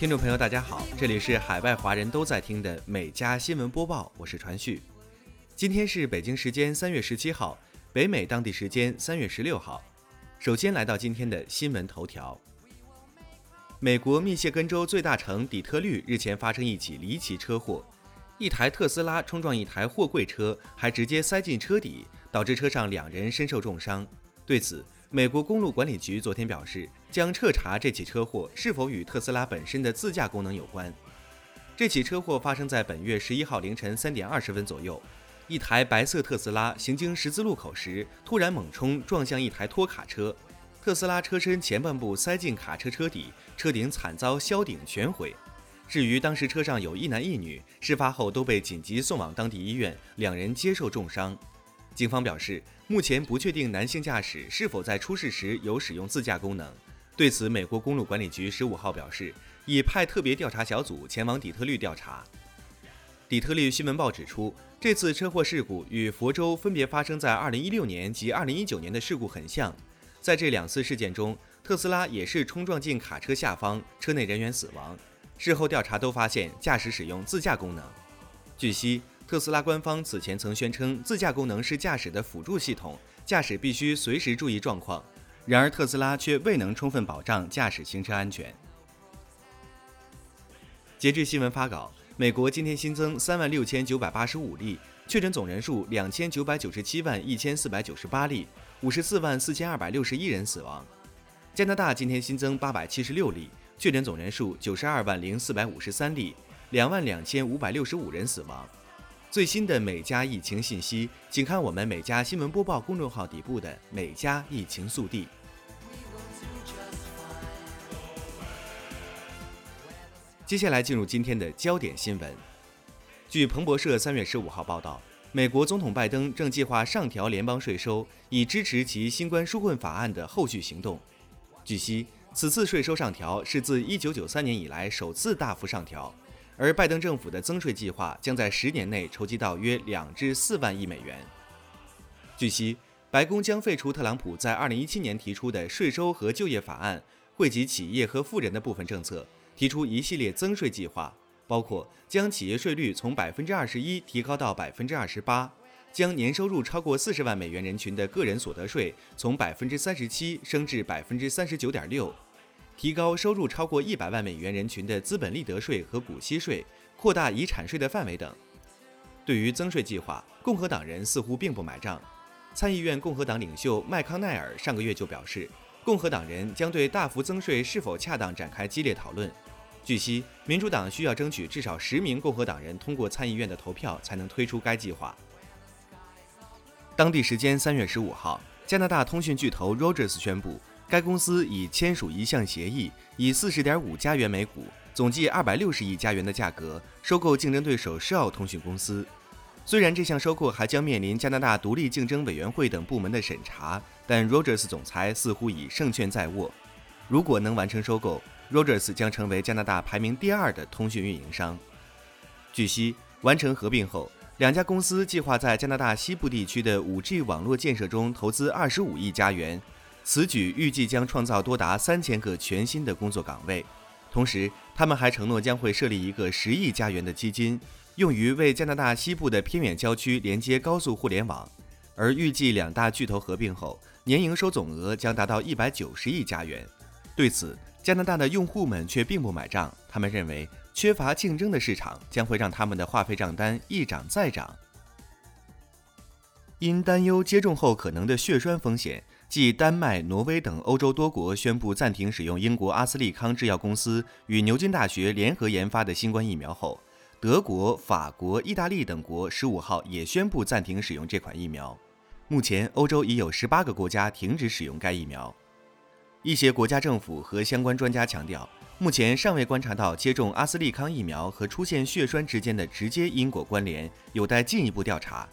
听众朋友，大家好，这里是海外华人都在听的每家新闻播报，我是传旭。今天是北京时间三月十七号，北美当地时间三月十六号。首先来到今天的新闻头条：美国密歇根州最大城底特律日前发生一起离奇车祸，一台特斯拉冲撞一台货柜车，还直接塞进车底，导致车上两人身受重伤。对此，美国公路管理局昨天表示，将彻查这起车祸是否与特斯拉本身的自驾功能有关。这起车祸发生在本月十一号凌晨三点二十分左右，一台白色特斯拉行经十字路口时，突然猛冲，撞向一台拖卡车，特斯拉车身前半部塞进卡车车底，车顶惨遭削顶全毁。至于当时车上有一男一女，事发后都被紧急送往当地医院，两人接受重伤。警方表示，目前不确定男性驾驶是否在出事时有使用自驾功能。对此，美国公路管理局十五号表示，已派特别调查小组前往底特律调查。底特律新闻报指出，这次车祸事故与佛州分别发生在2016年及2019年的事故很像。在这两次事件中，特斯拉也是冲撞进卡车下方，车内人员死亡。事后调查都发现驾驶使用自驾功能。据悉。特斯拉官方此前曾宣称，自驾功能是驾驶的辅助系统，驾驶必须随时注意状况。然而，特斯拉却未能充分保障驾驶行车安全。截至新闻发稿，美国今天新增三万六千九百八十五例确诊，总人数两千九百九十七万一千四百九十八例，五十四万四千二百六十一人死亡。加拿大今天新增八百七十六例确诊，总人数九十二万零四百五十三例，两万两千五百六十五人死亡。最新的每家疫情信息，请看我们每家新闻播报公众号底部的每家疫情速递。接下来进入今天的焦点新闻。据彭博社三月十五号报道，美国总统拜登正计划上调联邦税收，以支持其新冠纾困法案的后续行动。据悉，此次税收上调是自一九九三年以来首次大幅上调。而拜登政府的增税计划将在十年内筹集到约两至四万亿美元。据悉，白宫将废除特朗普在二零一七年提出的税收和就业法案，惠及企业和富人的部分政策，提出一系列增税计划，包括将企业税率从百分之二十一提高到百分之二十八，将年收入超过四十万美元人群的个人所得税从百分之三十七升至百分之三十九点六。提高收入超过一百万美元人群的资本利得税和股息税，扩大遗产税的范围等。对于增税计划，共和党人似乎并不买账。参议院共和党领袖麦康奈尔上个月就表示，共和党人将对大幅增税是否恰当展开激烈讨论。据悉，民主党需要争取至少十名共和党人通过参议院的投票，才能推出该计划。当地时间三月十五号，加拿大通讯巨头 Rogers 宣布。该公司已签署一项协议，以四十点五加元每股，总计二百六十亿加元的价格收购竞争对手 Shaw 通讯公司。虽然这项收购还将面临加拿大独立竞争委员会等部门的审查，但 Rogers 总裁似乎已胜券在握。如果能完成收购，Rogers 将成为加拿大排名第二的通讯运营商。据悉，完成合并后，两家公司计划在加拿大西部地区的 5G 网络建设中投资二十五亿加元。此举预计将创造多达三千个全新的工作岗位，同时，他们还承诺将会设立一个十亿加元的基金，用于为加拿大西部的偏远郊区连接高速互联网。而预计两大巨头合并后，年营收总额将达到一百九十亿加元。对此，加拿大的用户们却并不买账，他们认为缺乏竞争的市场将会让他们的话费账单一涨再涨。因担忧接种后可能的血栓风险。继丹麦、挪威等欧洲多国宣布暂停使用英国阿斯利康制药公司与牛津大学联合研发的新冠疫苗后，德国、法国、意大利等国十五号也宣布暂停使用这款疫苗。目前，欧洲已有十八个国家停止使用该疫苗。一些国家政府和相关专家强调，目前尚未观察到接种阿斯利康疫苗和出现血栓之间的直接因果关联，有待进一步调查。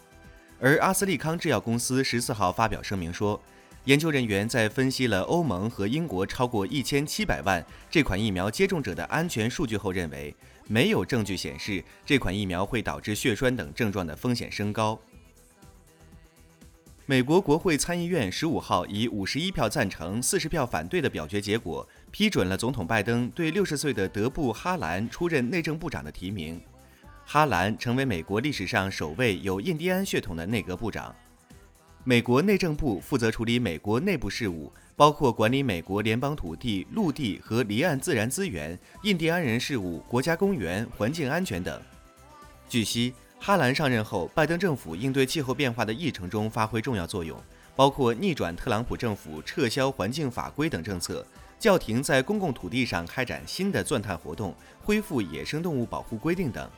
而阿斯利康制药公司十四号发表声明说。研究人员在分析了欧盟和英国超过一千七百万这款疫苗接种者的安全数据后，认为没有证据显示这款疫苗会导致血栓等症状的风险升高。美国国会参议院十五号以五十一票赞成、四十票反对的表决结果，批准了总统拜登对60岁的德布·哈兰出任内政部长的提名。哈兰成为美国历史上首位有印第安血统的内阁部长。美国内政部负责处理美国内部事务，包括管理美国联邦土地、陆地和离岸自然资源、印第安人事务、国家公园、环境安全等。据悉，哈兰上任后，拜登政府应对气候变化的议程中发挥重要作用，包括逆转特朗普政府撤销环境法规等政策，叫停在公共土地上开展新的钻探活动，恢复野生动物保护规定等。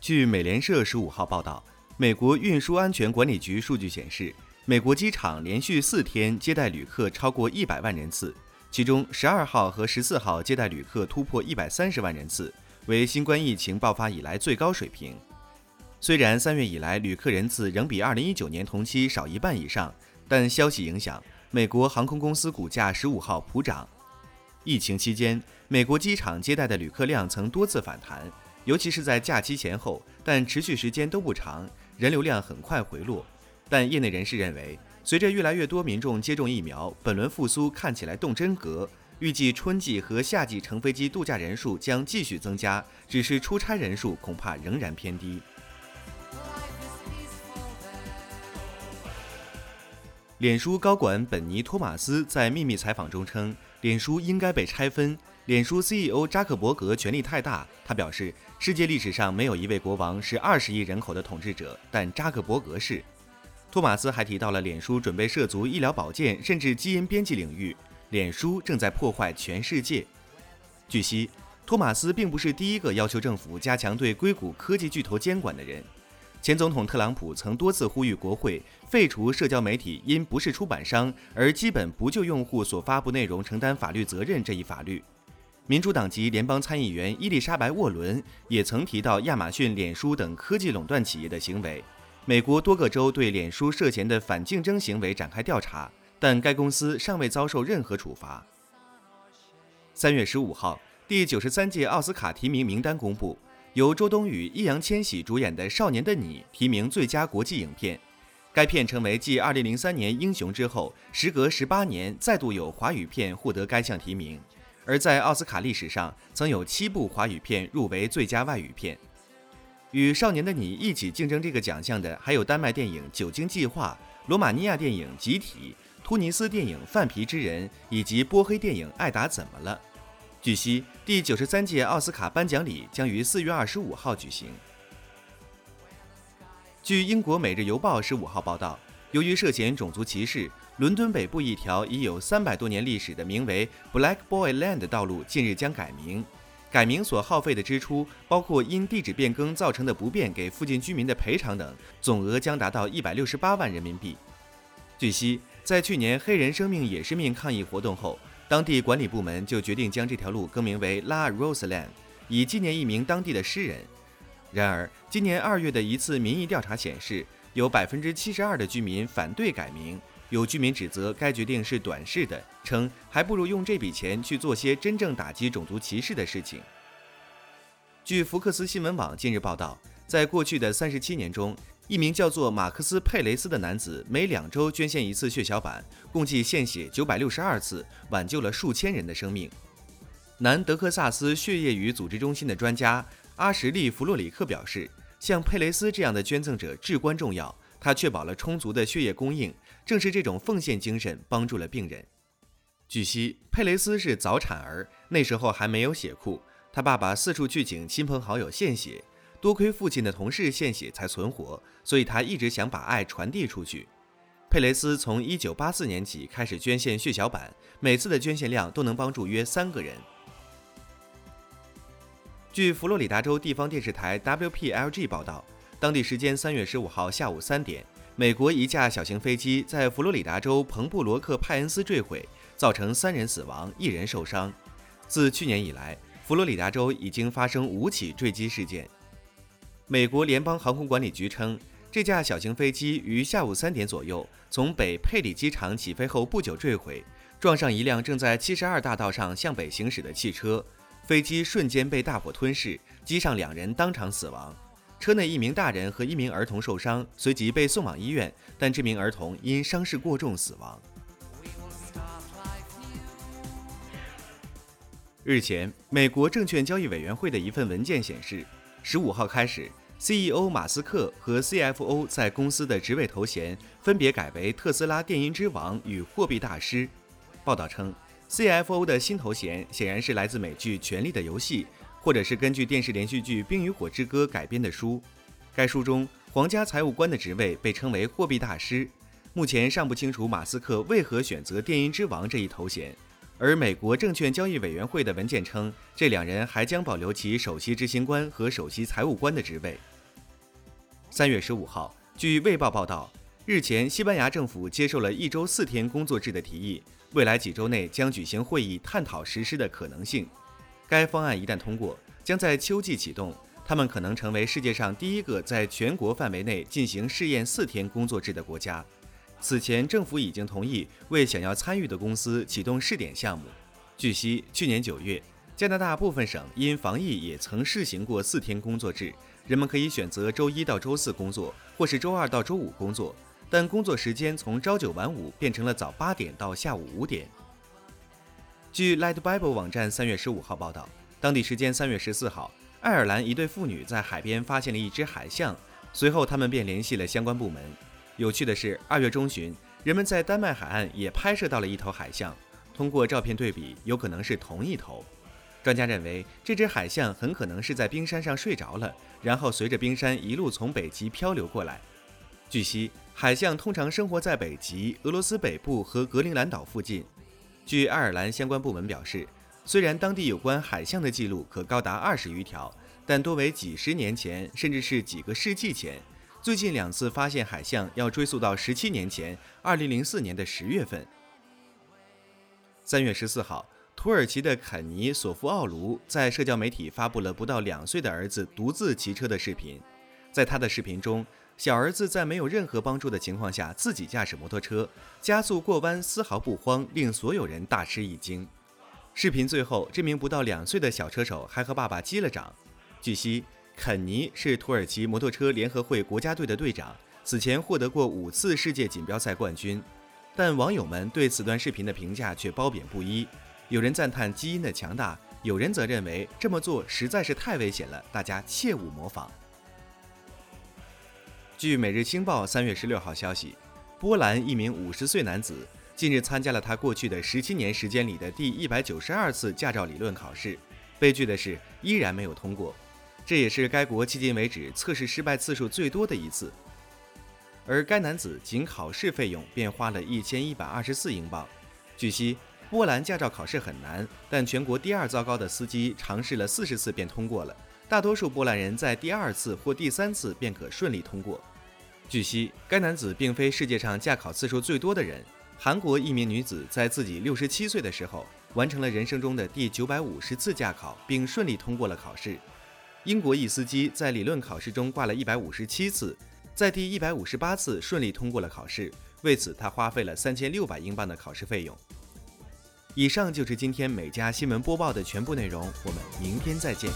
据美联社十五号报道。美国运输安全管理局数据显示，美国机场连续四天接待旅客超过一百万人次，其中十二号和十四号接待旅客突破一百三十万人次，为新冠疫情爆发以来最高水平。虽然三月以来旅客人次仍比二零一九年同期少一半以上，但消息影响，美国航空公司股价十五号普涨。疫情期间，美国机场接待的旅客量曾多次反弹，尤其是在假期前后，但持续时间都不长。人流量很快回落，但业内人士认为，随着越来越多民众接种疫苗，本轮复苏看起来动真格。预计春季和夏季乘飞机度假人数将继续增加，只是出差人数恐怕仍然偏低。脸书高管本尼·托马斯在秘密采访中称，脸书应该被拆分。脸书 CEO 扎克伯格权力太大，他表示，世界历史上没有一位国王是二十亿人口的统治者，但扎克伯格是。托马斯还提到了脸书准备涉足医疗保健甚至基因编辑领域，脸书正在破坏全世界。据悉，托马斯并不是第一个要求政府加强对硅谷科技巨头监管的人。前总统特朗普曾多次呼吁国会废除社交媒体因不是出版商而基本不就用户所发布内容承担法律责任这一法律。民主党籍联邦参议员伊丽莎白·沃伦也曾提到亚马逊、脸书等科技垄断企业的行为。美国多个州对脸书涉嫌的反竞争行为展开调查，但该公司尚未遭受任何处罚。三月十五号，第九十三届奥斯卡提名名单公布，由周冬雨、易烊千玺主演的《少年的你》提名最佳国际影片。该片成为继二零零三年《英雄》之后，时隔十八年再度有华语片获得该项提名。而在奥斯卡历史上，曾有七部华语片入围最佳外语片。与《少年的你》一起竞争这个奖项的，还有丹麦电影《酒精计划》、罗马尼亚电影《集体》、突尼斯电影《范皮之人》以及波黑电影《爱达怎么了》。据悉，第九十三届奥斯卡颁奖礼将于四月二十五号举行。据英国《每日邮报》十五号报道，由于涉嫌种族歧视。伦敦北部一条已有三百多年历史的名为 Black Boy Lane 的道路近日将改名，改名所耗费的支出包括因地址变更造成的不便给附近居民的赔偿等，总额将达到一百六十八万人民币。据悉，在去年黑人生命也是命抗议活动后，当地管理部门就决定将这条路更名为 La Rose Lane，以纪念一名当地的诗人。然而，今年二月的一次民意调查显示，有百分之七十二的居民反对改名。有居民指责该决定是短视的，称还不如用这笔钱去做些真正打击种族歧视的事情。据福克斯新闻网近日报道，在过去的三十七年中，一名叫做马克思·佩雷斯的男子每两周捐献一次血小板，共计献血九百六十二次，挽救了数千人的生命。南德克萨斯血液与组织中心的专家阿什利·弗洛里克表示，像佩雷斯这样的捐赠者至关重要，他确保了充足的血液供应。正是这种奉献精神帮助了病人。据悉，佩雷斯是早产儿，那时候还没有血库，他爸爸四处去请亲朋好友献血，多亏父亲的同事献血才存活，所以他一直想把爱传递出去。佩雷斯从1984年起开始捐献血小板，每次的捐献量都能帮助约三个人。据佛罗里达州地方电视台 WPLG 报道，当地时间3月15号下午三点。美国一架小型飞机在佛罗里达州彭布罗克派恩斯坠毁，造成三人死亡，一人受伤。自去年以来，佛罗里达州已经发生五起坠机事件。美国联邦航空管理局称，这架小型飞机于下午三点左右从北佩里机场起飞后不久坠毁，撞上一辆正在七十二大道上向北行驶的汽车，飞机瞬间被大火吞噬，机上两人当场死亡。车内一名大人和一名儿童受伤，随即被送往医院，但这名儿童因伤势过重死亡。日前，美国证券交易委员会的一份文件显示，十五号开始，CEO 马斯克和 CFO 在公司的职位头衔分别改为特斯拉电音之王与货币大师。报道称，CFO 的新头衔显然是来自美剧《权力的游戏》，或者是根据电视连续剧《冰与火之歌》改编的书。该书中，皇家财务官的职位被称为货币大师。目前尚不清楚马斯克为何选择电音之王这一头衔。而美国证券交易委员会的文件称，这两人还将保留其首席执行官和首席财务官的职位。三月十五号，据《卫报》报道，日前西班牙政府接受了一周四天工作制的提议，未来几周内将举行会议探讨实施的可能性。该方案一旦通过，将在秋季启动，他们可能成为世界上第一个在全国范围内进行试验四天工作制的国家。此前，政府已经同意为想要参与的公司启动试点项目。据悉，去年九月，加拿大部分省因防疫也曾试行过四天工作制，人们可以选择周一到周四工作，或是周二到周五工作，但工作时间从朝九晚五变成了早八点到下午五点。据 Light Bible 网站三月十五号报道，当地时间三月十四号，爱尔兰一对妇女在海边发现了一只海象，随后他们便联系了相关部门。有趣的是，二月中旬，人们在丹麦海岸也拍摄到了一头海象。通过照片对比，有可能是同一头。专家认为，这只海象很可能是在冰山上睡着了，然后随着冰山一路从北极漂流过来。据悉，海象通常生活在北极、俄罗斯北部和格陵兰岛附近。据爱尔兰相关部门表示，虽然当地有关海象的记录可高达二十余条，但多为几十年前，甚至是几个世纪前。最近两次发现海象要追溯到十七年前，二零零四年的十月份。三月十四号，土耳其的肯尼·索夫奥卢在社交媒体发布了不到两岁的儿子独自骑车的视频。在他的视频中，小儿子在没有任何帮助的情况下自己驾驶摩托车加速过弯，丝毫不慌，令所有人大吃一惊。视频最后，这名不到两岁的小车手还和爸爸击了掌。据悉。肯尼是土耳其摩托车联合会国家队的队长，此前获得过五次世界锦标赛冠军。但网友们对此段视频的评价却褒贬不一，有人赞叹基因的强大，有人则认为这么做实在是太危险了，大家切勿模仿。据《每日星报》三月十六号消息，波兰一名五十岁男子近日参加了他过去的十七年时间里的第一百九十二次驾照理论考试，悲剧的是依然没有通过。这也是该国迄今为止测试失败次数最多的一次，而该男子仅考试费用便花了一千一百二十四英镑。据悉，波兰驾照考试很难，但全国第二糟糕的司机尝试了四十次便通过了，大多数波兰人在第二次或第三次便可顺利通过。据悉，该男子并非世界上驾考次数最多的人。韩国一名女子在自己六十七岁的时候，完成了人生中的第九百五十次驾考，并顺利通过了考试。英国一司机在理论考试中挂了一百五十七次，在第一百五十八次顺利通过了考试，为此他花费了三千六百英镑的考试费用。以上就是今天每家新闻播报的全部内容，我们明天再见。